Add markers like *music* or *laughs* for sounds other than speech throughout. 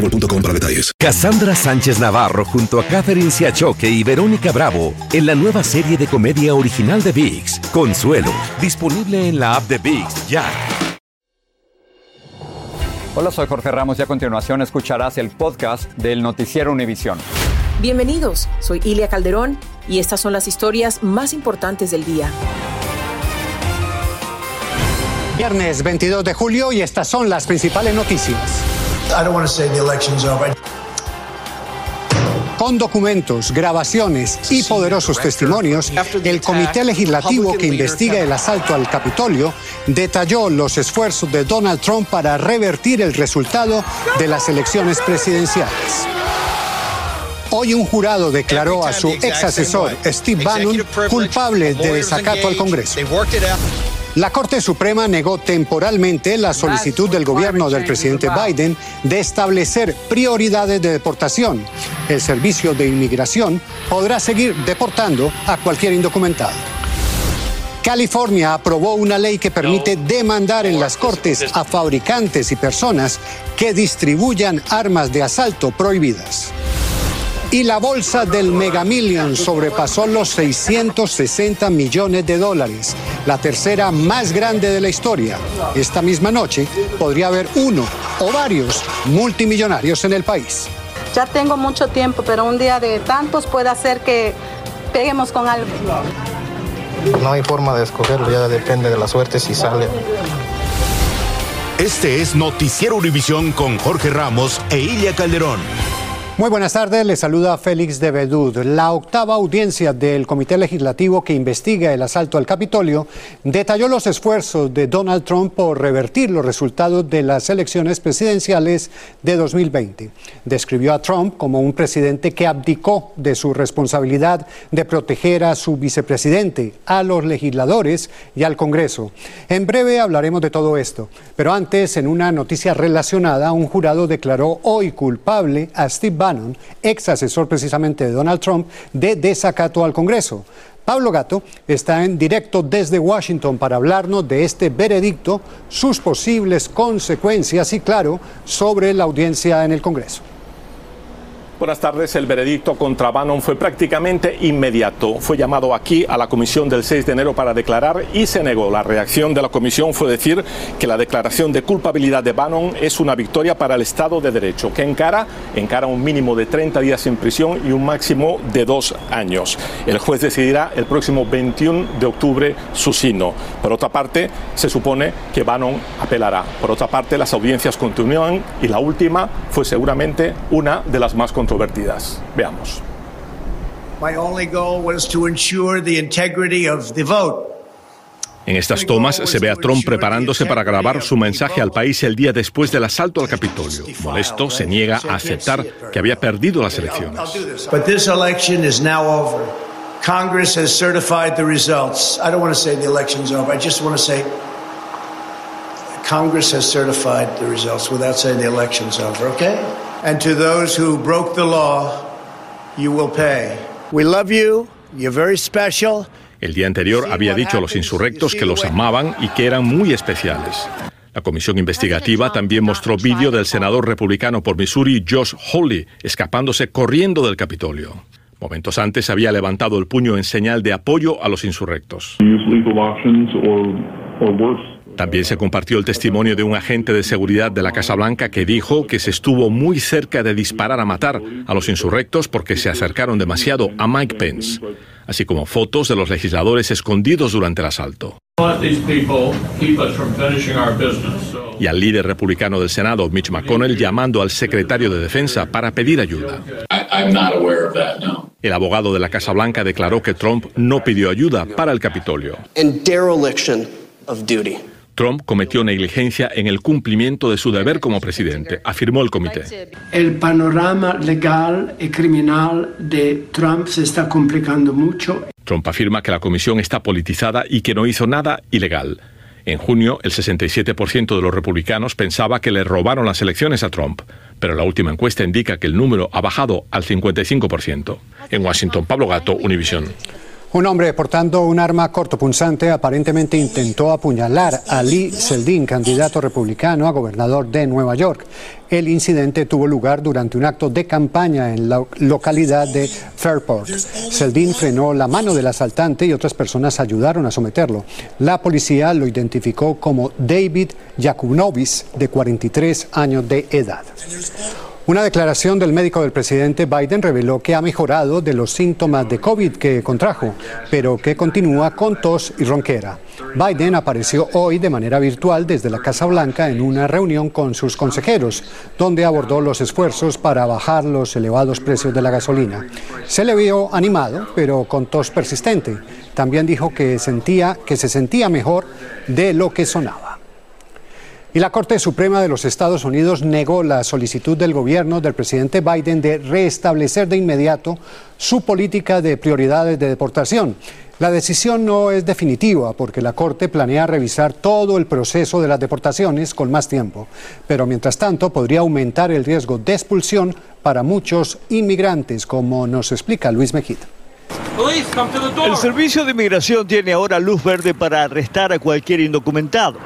boostmobile.com para detalles. Cassandra Sánchez Navarro junto a Catherine Siachoque y Verónica Bravo en la nueva serie de comedia original de VIX, Consuelo, disponible en la app de VIX ya. Hola, soy Jorge Ramos y a continuación escucharás el podcast del Noticiero Univisión. Bienvenidos, soy Ilia Calderón y estas son las historias más importantes del día. Viernes 22 de julio y estas son las principales noticias. Con documentos, grabaciones y poderosos testimonios, el Comité Legislativo que investiga el asalto al Capitolio detalló los esfuerzos de Donald Trump para revertir el resultado de las elecciones presidenciales. Hoy un jurado declaró a su ex asesor, Steve Bannon, culpable de desacato al Congreso. La Corte Suprema negó temporalmente la solicitud del gobierno del presidente Biden de establecer prioridades de deportación. El Servicio de Inmigración podrá seguir deportando a cualquier indocumentado. California aprobó una ley que permite demandar en las cortes a fabricantes y personas que distribuyan armas de asalto prohibidas. Y la bolsa del Mega Million sobrepasó los 660 millones de dólares, la tercera más grande de la historia. Esta misma noche podría haber uno o varios multimillonarios en el país. Ya tengo mucho tiempo, pero un día de tantos puede hacer que peguemos con algo. No hay forma de escogerlo, ya depende de la suerte si sale. Este es Noticiero Univisión con Jorge Ramos e Ilia Calderón. Muy buenas tardes, le saluda Félix de Bedud. La octava audiencia del Comité Legislativo que investiga el asalto al Capitolio detalló los esfuerzos de Donald Trump por revertir los resultados de las elecciones presidenciales de 2020. Describió a Trump como un presidente que abdicó de su responsabilidad de proteger a su vicepresidente, a los legisladores y al Congreso. En breve hablaremos de todo esto, pero antes, en una noticia relacionada, un jurado declaró hoy culpable a Steve Bannon ex asesor precisamente de Donald Trump, de desacato al Congreso. Pablo Gato está en directo desde Washington para hablarnos de este veredicto, sus posibles consecuencias y, claro, sobre la audiencia en el Congreso. Buenas tardes. El veredicto contra Bannon fue prácticamente inmediato. Fue llamado aquí a la comisión del 6 de enero para declarar y se negó. La reacción de la comisión fue decir que la declaración de culpabilidad de Bannon es una victoria para el Estado de Derecho, que encara, encara un mínimo de 30 días en prisión y un máximo de dos años. El juez decidirá el próximo 21 de octubre su sino. Por otra parte, se supone que Bannon apelará. Por otra parte, las audiencias continúan y la última fue seguramente una de las más controvertidas controvertidas. Veamos. En estas tomas se ve a Trump preparándose para grabar su mensaje al país el día después del asalto al Capitolio. Molesto, se niega a aceptar que había perdido las elecciones. Congress has certified the results. I don't want to say the election's over. I just want to say Congress has certified the results without saying the election's over, okay? And to those who broke the law, you will pay. We love you. You're very special. El día anterior había dicho a los insurrectos que los amaban y que eran muy especiales. La comisión investigativa también mostró vídeo del senador republicano por Missouri, Josh Hawley, escapándose corriendo del Capitolio. Momentos antes había levantado el puño en señal de apoyo a los insurrectos. También se compartió el testimonio de un agente de seguridad de la Casa Blanca que dijo que se estuvo muy cerca de disparar a matar a los insurrectos porque se acercaron demasiado a Mike Pence, así como fotos de los legisladores escondidos durante el asalto. y al líder republicano del Senado, Mitch McConnell, llamando al secretario de Defensa para pedir ayuda. El abogado de la Casa Blanca declaró que Trump no pidió ayuda para el Capitolio. Trump cometió negligencia en el cumplimiento de su deber como presidente, afirmó el comité. El panorama legal y criminal de Trump se está complicando mucho. Trump afirma que la comisión está politizada y que no hizo nada ilegal. En junio, el 67% de los republicanos pensaba que le robaron las elecciones a Trump, pero la última encuesta indica que el número ha bajado al 55%. En Washington, Pablo Gato, Univision. Un hombre portando un arma cortopunzante aparentemente intentó apuñalar a Lee Seldin, candidato republicano a gobernador de Nueva York. El incidente tuvo lugar durante un acto de campaña en la localidad de Fairport. Seldin frenó la mano del asaltante y otras personas ayudaron a someterlo. La policía lo identificó como David Yakunovis, de 43 años de edad. Una declaración del médico del presidente Biden reveló que ha mejorado de los síntomas de COVID que contrajo, pero que continúa con tos y ronquera. Biden apareció hoy de manera virtual desde la Casa Blanca en una reunión con sus consejeros, donde abordó los esfuerzos para bajar los elevados precios de la gasolina. Se le vio animado, pero con tos persistente. También dijo que sentía que se sentía mejor de lo que sonaba. Y la Corte Suprema de los Estados Unidos negó la solicitud del gobierno del presidente Biden de restablecer de inmediato su política de prioridades de deportación. La decisión no es definitiva porque la Corte planea revisar todo el proceso de las deportaciones con más tiempo, pero mientras tanto podría aumentar el riesgo de expulsión para muchos inmigrantes, como nos explica Luis Mejita. El Servicio de Inmigración tiene ahora luz verde para arrestar a cualquier indocumentado.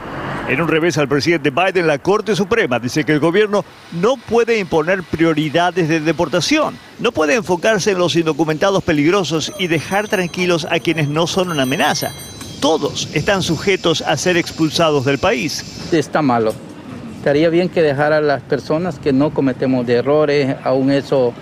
En un revés al presidente Biden, la Corte Suprema dice que el gobierno no puede imponer prioridades de deportación, no puede enfocarse en los indocumentados peligrosos y dejar tranquilos a quienes no son una amenaza. Todos están sujetos a ser expulsados del país. Está malo. Estaría bien que dejara a las personas que no cometemos errores, aún eso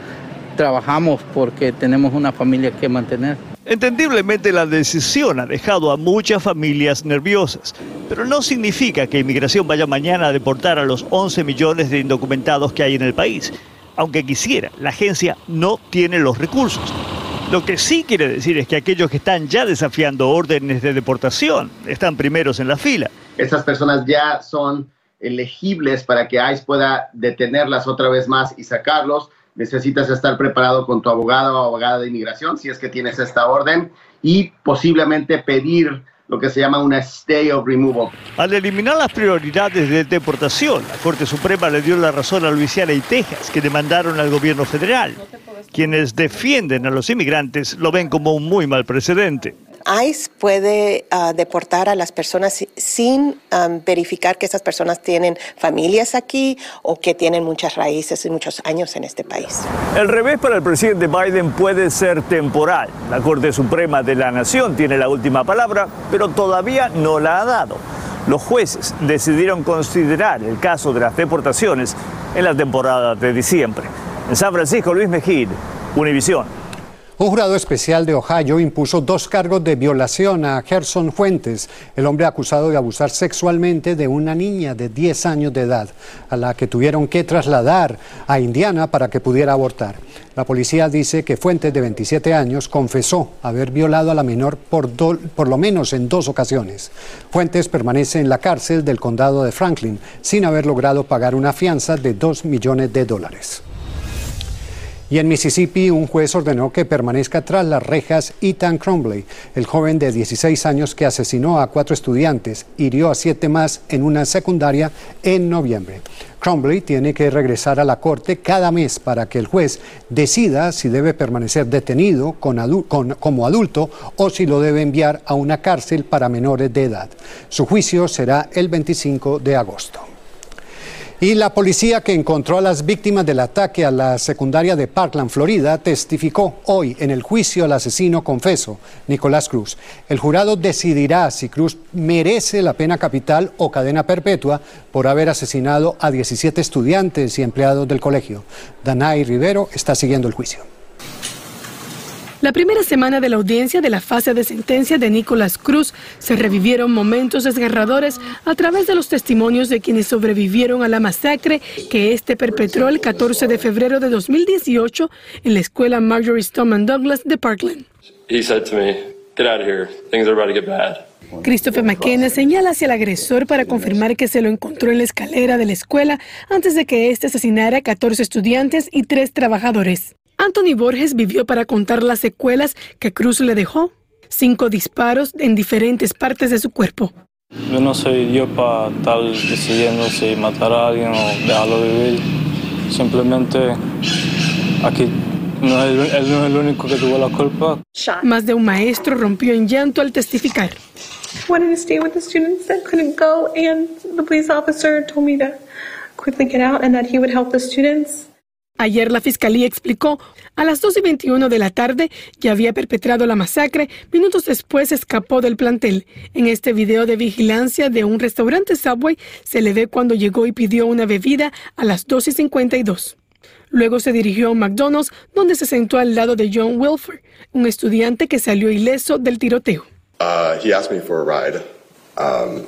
trabajamos porque tenemos una familia que mantener. Entendiblemente la decisión ha dejado a muchas familias nerviosas, pero no significa que inmigración vaya mañana a deportar a los 11 millones de indocumentados que hay en el país. Aunque quisiera, la agencia no tiene los recursos. Lo que sí quiere decir es que aquellos que están ya desafiando órdenes de deportación están primeros en la fila. Estas personas ya son elegibles para que ICE pueda detenerlas otra vez más y sacarlos necesitas estar preparado con tu abogado o abogada de inmigración, si es que tienes esta orden, y posiblemente pedir lo que se llama una stay of removal. Al eliminar las prioridades de deportación, la Corte Suprema le dio la razón a Luisiana y Texas, que demandaron al gobierno federal. Quienes defienden a los inmigrantes lo ven como un muy mal precedente. ICE puede ah, deportar a las personas sin verificar que esas personas tienen familias aquí o que tienen muchas raíces y muchos años en este país. El revés para el presidente Biden puede ser temporal. La Corte Suprema de la Nación tiene la última palabra, pero todavía no la ha dado. Los jueces decidieron considerar el caso de las deportaciones en la temporada de diciembre. En San Francisco, Luis Mejid, Univisión. Un jurado especial de Ohio impuso dos cargos de violación a Gerson Fuentes, el hombre acusado de abusar sexualmente de una niña de 10 años de edad, a la que tuvieron que trasladar a Indiana para que pudiera abortar. La policía dice que Fuentes, de 27 años, confesó haber violado a la menor por, por lo menos en dos ocasiones. Fuentes permanece en la cárcel del condado de Franklin sin haber logrado pagar una fianza de 2 millones de dólares. Y en Mississippi, un juez ordenó que permanezca tras las rejas Ethan Crumbley, el joven de 16 años que asesinó a cuatro estudiantes, hirió a siete más en una secundaria en noviembre. Crumbley tiene que regresar a la corte cada mes para que el juez decida si debe permanecer detenido como adulto o si lo debe enviar a una cárcel para menores de edad. Su juicio será el 25 de agosto. Y la policía que encontró a las víctimas del ataque a la secundaria de Parkland, Florida, testificó hoy en el juicio al asesino confeso, Nicolás Cruz. El jurado decidirá si Cruz merece la pena capital o cadena perpetua por haber asesinado a 17 estudiantes y empleados del colegio. Danay Rivero está siguiendo el juicio. La primera semana de la audiencia de la fase de sentencia de Nicolás Cruz se revivieron momentos desgarradores a través de los testimonios de quienes sobrevivieron a la masacre que este perpetró el 14 de febrero de 2018 en la escuela Marjorie Stoneman Douglas de Parkland. Christopher McKenna señala hacia el agresor para confirmar que se lo encontró en la escalera de la escuela antes de que éste asesinara a 14 estudiantes y tres trabajadores. Anthony Borges vivió para contar las secuelas que Cruz le dejó. Cinco disparos en diferentes partes de su cuerpo. Yo no soy yo para estar decidiendo si matar a alguien o dejarlo vivir. Simplemente aquí no, él, no es el único que tuvo la culpa. Más de un maestro rompió en llanto al testificar. Wanted to stay with the students that couldn't go, and the police officer told me to quickly get out and that he would help the students. Ayer la fiscalía explicó, a las 2 y 21 de la tarde ya había perpetrado la masacre, minutos después escapó del plantel. En este video de vigilancia de un restaurante Subway se le ve cuando llegó y pidió una bebida a las 2 y 52. Luego se dirigió a McDonald's donde se sentó al lado de John Wilford, un estudiante que salió ileso del tiroteo. Uh, he asked me for a ride. Um,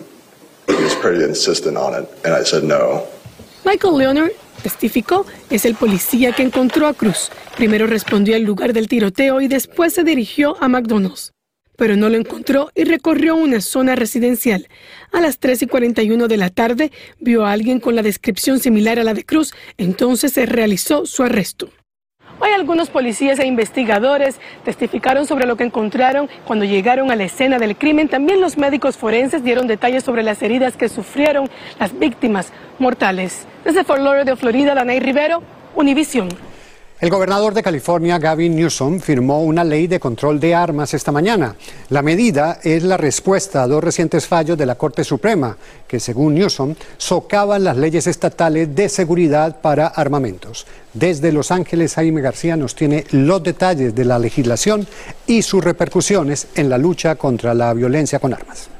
he was pretty insistent on it, and I said no. Michael Leonard testificó, es el policía que encontró a Cruz. Primero respondió al lugar del tiroteo y después se dirigió a McDonald's. Pero no lo encontró y recorrió una zona residencial. A las 3 y 41 de la tarde vio a alguien con la descripción similar a la de Cruz, entonces se realizó su arresto. Hoy algunos policías e investigadores testificaron sobre lo que encontraron cuando llegaron a la escena del crimen. También los médicos forenses dieron detalles sobre las heridas que sufrieron las víctimas mortales. Desde Fort Lauderdale, Florida, Danay Rivero, Univisión. El gobernador de California, Gavin Newsom, firmó una ley de control de armas esta mañana. La medida es la respuesta a dos recientes fallos de la Corte Suprema, que según Newsom socavan las leyes estatales de seguridad para armamentos. Desde Los Ángeles, Jaime García nos tiene los detalles de la legislación y sus repercusiones en la lucha contra la violencia con armas.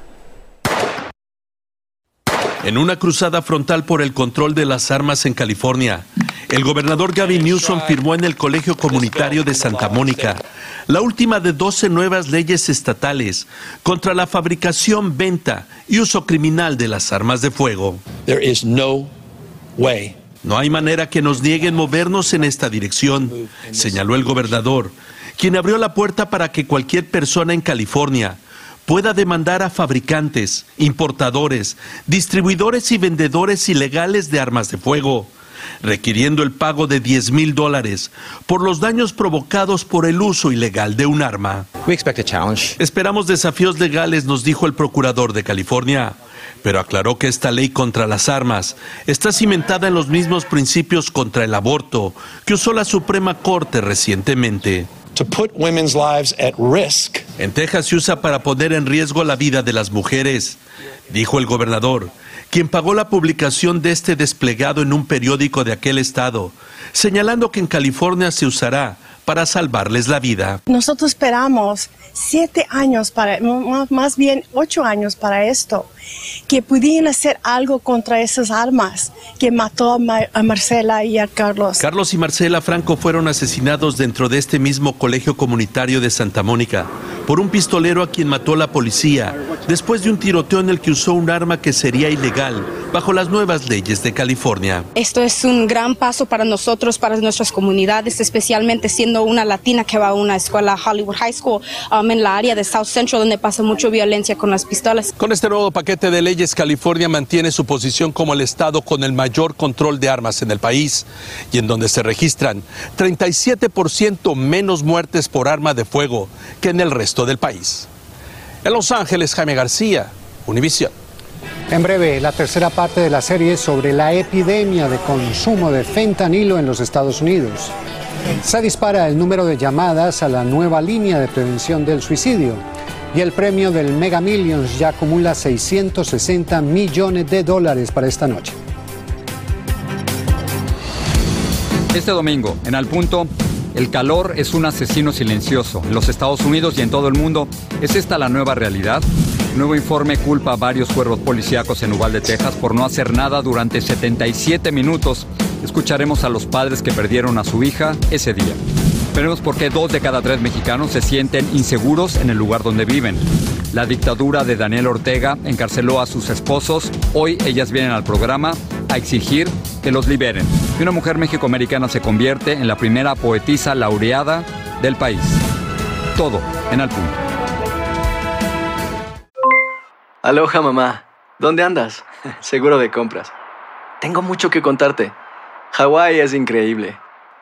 En una cruzada frontal por el control de las armas en California, el gobernador Gavin Newsom firmó en el Colegio Comunitario de Santa Mónica la última de 12 nuevas leyes estatales contra la fabricación, venta y uso criminal de las armas de fuego. no No hay manera que nos nieguen movernos en esta dirección, señaló el gobernador, quien abrió la puerta para que cualquier persona en California pueda demandar a fabricantes, importadores, distribuidores y vendedores ilegales de armas de fuego, requiriendo el pago de 10 mil dólares por los daños provocados por el uso ilegal de un arma. Esperamos desafíos legales, nos dijo el procurador de California, pero aclaró que esta ley contra las armas está cimentada en los mismos principios contra el aborto que usó la Suprema Corte recientemente. En Texas se usa para poner en riesgo la vida de las mujeres, dijo el gobernador, quien pagó la publicación de este desplegado en un periódico de aquel estado, señalando que en California se usará para salvarles la vida. Nosotros esperamos siete años para, más bien ocho años para esto, que pudieran hacer algo contra esas armas que mató a Marcela y a Carlos. Carlos y Marcela Franco fueron asesinados dentro de este mismo colegio comunitario de Santa Mónica por un pistolero a quien mató la policía después de un tiroteo en el que usó un arma que sería ilegal bajo las nuevas leyes de California. Esto es un gran paso para nosotros, para nuestras comunidades, especialmente siendo una latina que va a una escuela Hollywood High School um, en la área de South Central donde pasa mucha violencia con las pistolas. Con este nuevo paquete de leyes, California mantiene su posición como el estado con el mayor control de armas en el país y en donde se registran 37% menos muertes por arma de fuego que en el resto del país. En Los Ángeles, Jaime García, Univisión. En breve, la tercera parte de la serie sobre la epidemia de consumo de fentanilo en los Estados Unidos. Se dispara el número de llamadas a la nueva línea de prevención del suicidio. Y el premio del Mega Millions ya acumula 660 millones de dólares para esta noche. Este domingo, en Al Punto, el calor es un asesino silencioso. En los Estados Unidos y en todo el mundo, ¿es esta la nueva realidad? nuevo informe culpa a varios cuervos policíacos en Uvalde, Texas, por no hacer nada durante 77 minutos. Escucharemos a los padres que perdieron a su hija ese día. Veremos por qué dos de cada tres mexicanos se sienten inseguros en el lugar donde viven. La dictadura de Daniel Ortega encarceló a sus esposos. Hoy ellas vienen al programa a exigir que los liberen. Y una mujer mexicoamericana se convierte en la primera poetisa laureada del país. Todo en al punto. Aloha mamá, ¿dónde andas? *laughs* Seguro de compras. Tengo mucho que contarte. Hawái es increíble.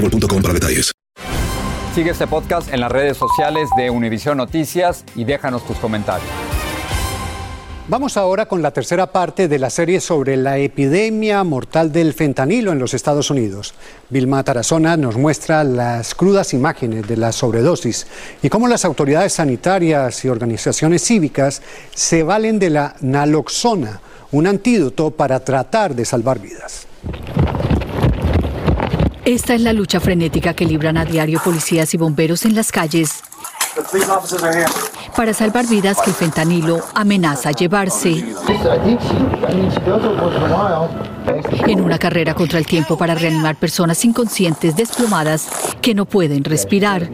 boostmobile.com para detalles. Sigue este podcast en las redes sociales de Univision Noticias y déjanos tus comentarios. Vamos ahora con la tercera parte de la serie sobre la epidemia mortal del fentanilo en los Estados Unidos. Vilma Tarazona nos muestra las crudas imágenes de la sobredosis y cómo las autoridades sanitarias y organizaciones cívicas se valen de la naloxona, un antídoto para tratar de salvar vidas. Esta es la lucha frenética que libran a diario policías y bomberos en las calles para salvar vidas que el fentanilo amenaza llevarse. En una carrera contra el tiempo para reanimar personas inconscientes desplomadas que no pueden respirar.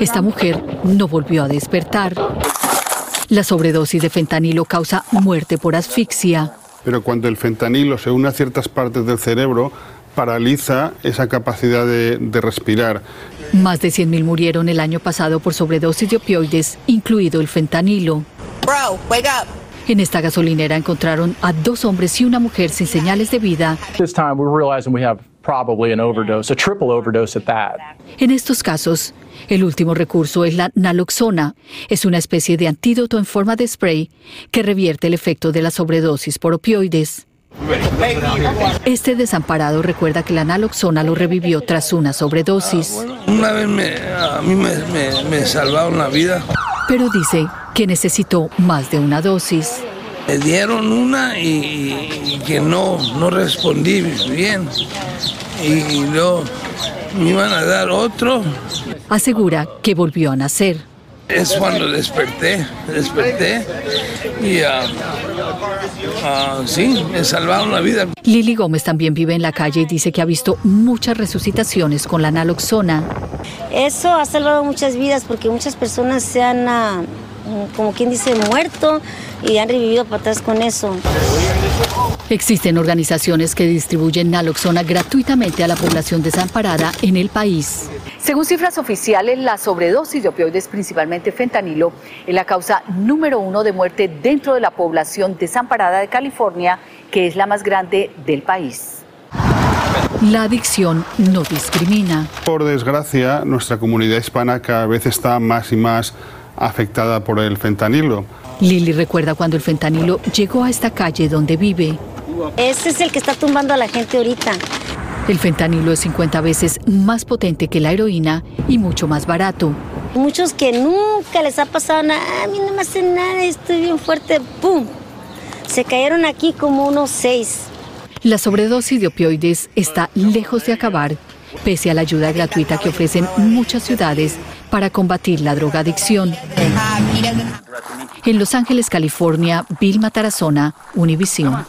Esta mujer no volvió a despertar. La sobredosis de fentanilo causa muerte por asfixia pero cuando el fentanilo se une a ciertas partes del cerebro, paraliza esa capacidad de, de respirar. Más de 100.000 murieron el año pasado por sobredosis de opioides, incluido el fentanilo. Bro, wake up. En esta gasolinera encontraron a dos hombres y una mujer sin señales de vida. This time we're realizing we have probably an overdose, a triple overdose at that. En estos casos, el último recurso es la naloxona. Es una especie de antídoto en forma de spray que revierte el efecto de la sobredosis por opioides. Este desamparado recuerda que la naloxona lo revivió tras una sobredosis. Una vez me, a mí me, me, me salvaron la vida. Pero dice que necesitó más de una dosis. Me dieron una y, y que no, no respondí bien. Y luego me iban a dar otro. Asegura que volvió a nacer. Es cuando desperté, desperté y uh, uh, sí, me salvaron la vida. Lili Gómez también vive en la calle y dice que ha visto muchas resucitaciones con la naloxona. Eso ha salvado muchas vidas porque muchas personas se han, uh, como quien dice, muerto y han revivido para atrás con eso. Existen organizaciones que distribuyen naloxona gratuitamente a la población desamparada en el país. Según cifras oficiales, la sobredosis de opioides, principalmente fentanilo, es la causa número uno de muerte dentro de la población desamparada de California, que es la más grande del país. La adicción no discrimina. Por desgracia, nuestra comunidad hispana cada vez está más y más afectada por el fentanilo. Lili recuerda cuando el fentanilo llegó a esta calle donde vive. Ese es el que está tumbando a la gente ahorita. El fentanilo es 50 veces más potente que la heroína y mucho más barato. Muchos que nunca les ha pasado nada, a mí no me hace nada, estoy bien fuerte, ¡pum! Se cayeron aquí como unos seis. La sobredosis de opioides está lejos de acabar, pese a la ayuda gratuita que ofrecen muchas ciudades para combatir la drogadicción. En Los Ángeles, California, Vilma Tarazona, Univision.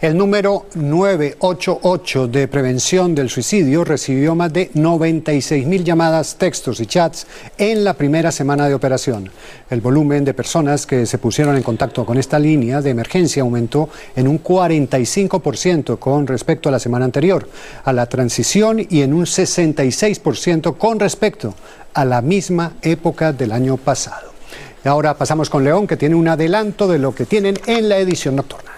El número 988 de prevención del suicidio recibió más de 96 mil llamadas, textos y chats en la primera semana de operación. El volumen de personas que se pusieron en contacto con esta línea de emergencia aumentó en un 45% con respecto a la semana anterior, a la transición y en un 66% con respecto a la misma época del año pasado. Ahora pasamos con León, que tiene un adelanto de lo que tienen en la edición nocturna.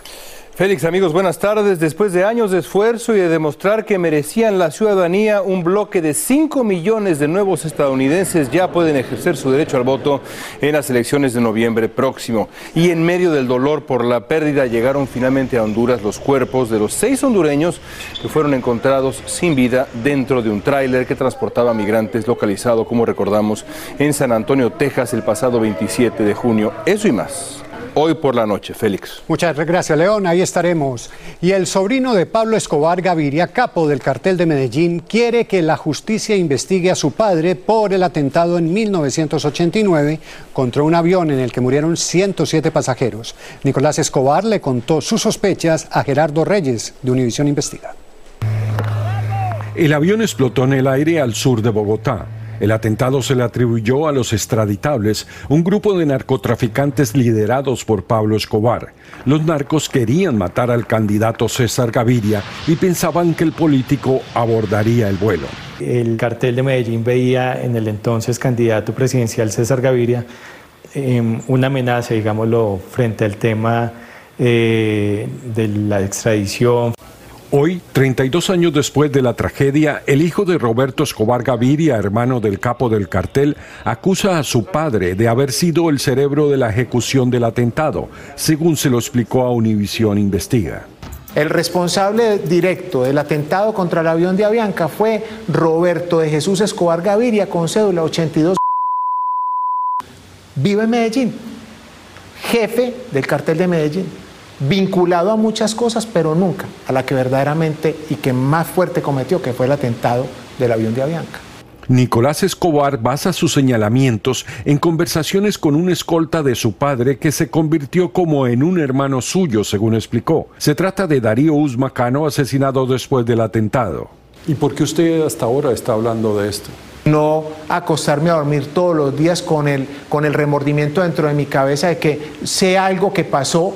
Félix, amigos, buenas tardes. Después de años de esfuerzo y de demostrar que merecían la ciudadanía, un bloque de 5 millones de nuevos estadounidenses ya pueden ejercer su derecho al voto en las elecciones de noviembre próximo. Y en medio del dolor por la pérdida llegaron finalmente a Honduras los cuerpos de los seis hondureños que fueron encontrados sin vida dentro de un tráiler que transportaba migrantes localizado, como recordamos, en San Antonio, Texas, el pasado 27 de junio. Eso y más hoy por la noche. Félix. Muchas gracias, León. Ahí estaremos. Y el sobrino de Pablo Escobar Gaviria, capo del cartel de Medellín, quiere que la justicia investigue a su padre por el atentado en 1989 contra un avión en el que murieron 107 pasajeros. Nicolás Escobar le contó sus sospechas a Gerardo Reyes de Univisión Investiga. El avión explotó en el aire al sur de Bogotá. El atentado se le atribuyó a los extraditables, un grupo de narcotraficantes liderados por Pablo Escobar. Los narcos querían matar al candidato César Gaviria y pensaban que el político abordaría el vuelo. El cartel de Medellín veía en el entonces candidato presidencial César Gaviria em, una amenaza, digámoslo, frente al tema eh, de la extradición. Hoy, 32 años después de la tragedia, el hijo de Roberto Escobar Gaviria, hermano del capo del cartel, acusa a su padre de haber sido el cerebro de la ejecución del atentado, según se lo explicó a Univisión Investiga. El responsable directo del atentado contra el avión de Avianca fue Roberto de Jesús Escobar Gaviria con cédula 82. Vive en Medellín, jefe del cartel de Medellín vinculado a muchas cosas, pero nunca a la que verdaderamente y que más fuerte cometió, que fue el atentado del avión de Avianca. Nicolás Escobar basa sus señalamientos en conversaciones con un escolta de su padre que se convirtió como en un hermano suyo, según explicó. Se trata de Darío Usmacano, asesinado después del atentado. ¿Y por qué usted hasta ahora está hablando de esto? No acostarme a dormir todos los días con el, con el remordimiento dentro de mi cabeza de que sea algo que pasó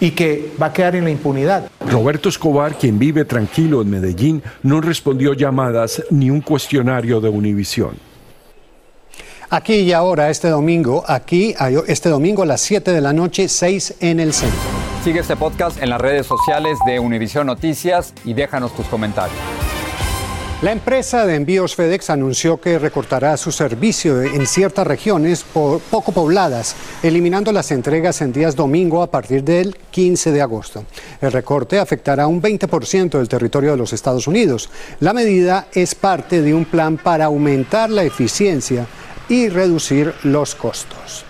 y que va a quedar en la impunidad. Roberto Escobar, quien vive tranquilo en Medellín, no respondió llamadas ni un cuestionario de Univisión. Aquí y ahora, este domingo, aquí, este domingo a las 7 de la noche, 6 en el centro. Sigue este podcast en las redes sociales de Univisión Noticias y déjanos tus comentarios. La empresa de envíos FedEx anunció que recortará su servicio en ciertas regiones poco pobladas, eliminando las entregas en días domingo a partir del 15 de agosto. El recorte afectará un 20% del territorio de los Estados Unidos. La medida es parte de un plan para aumentar la eficiencia y reducir los costos.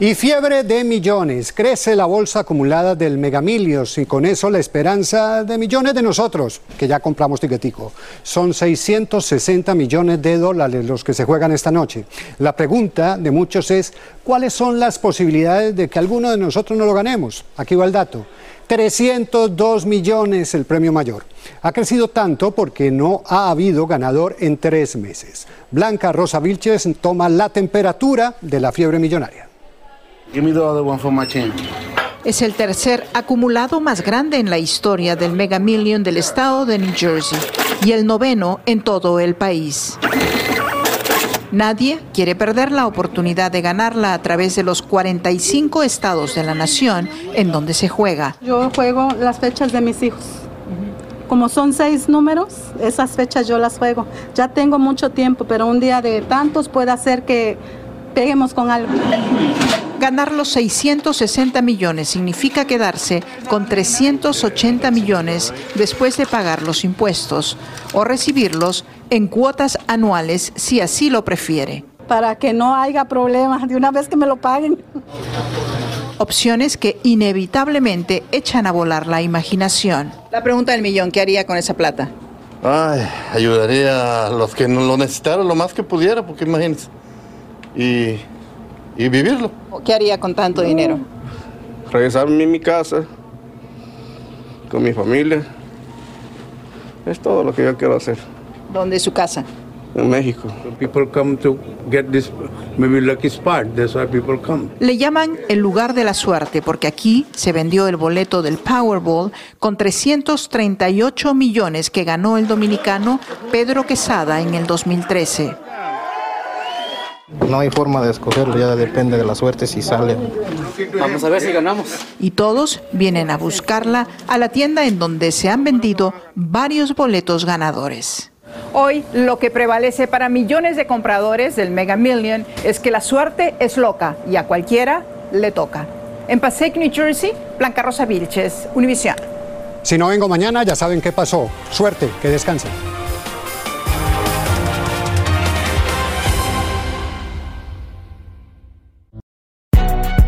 Y fiebre de millones. Crece la bolsa acumulada del Megamilios y con eso la esperanza de millones de nosotros, que ya compramos tiquetico. Son 660 millones de dólares los que se juegan esta noche. La pregunta de muchos es, ¿cuáles son las posibilidades de que alguno de nosotros no lo ganemos? Aquí va el dato. 302 millones el premio mayor. Ha crecido tanto porque no ha habido ganador en tres meses. Blanca Rosa Vilches toma la temperatura de la fiebre millonaria. Es el tercer acumulado más grande en la historia del Mega Million del estado de New Jersey y el noveno en todo el país. Nadie quiere perder la oportunidad de ganarla a través de los 45 estados de la nación en donde se juega. Yo juego las fechas de mis hijos. Como son seis números, esas fechas yo las juego. Ya tengo mucho tiempo, pero un día de tantos puede hacer que peguemos con algo. Ganar los 660 millones significa quedarse con 380 millones después de pagar los impuestos o recibirlos en cuotas anuales si así lo prefiere. Para que no haya problemas de una vez que me lo paguen. Opciones que inevitablemente echan a volar la imaginación. La pregunta del millón, ¿qué haría con esa plata? Ay, ayudaría a los que lo necesitaran lo más que pudiera, porque imagínense. Y y vivirlo. ¿Qué haría con tanto dinero? Regresarme a mi casa con mi familia. Es todo lo que yo quiero hacer. ¿Dónde es su casa? En México. People come to get this maybe lucky spot. That's why people come. Le llaman el lugar de la suerte porque aquí se vendió el boleto del Powerball con 338 millones que ganó el dominicano Pedro Quesada en el 2013. No hay forma de escogerlo, ya depende de la suerte si sale. Vamos a ver si ganamos. Y todos vienen a buscarla a la tienda en donde se han vendido varios boletos ganadores. Hoy lo que prevalece para millones de compradores del Mega Million es que la suerte es loca y a cualquiera le toca. En Passaic, New Jersey, Blanca Rosa Vilches, Univision. Si no vengo mañana, ya saben qué pasó. Suerte, que descansen.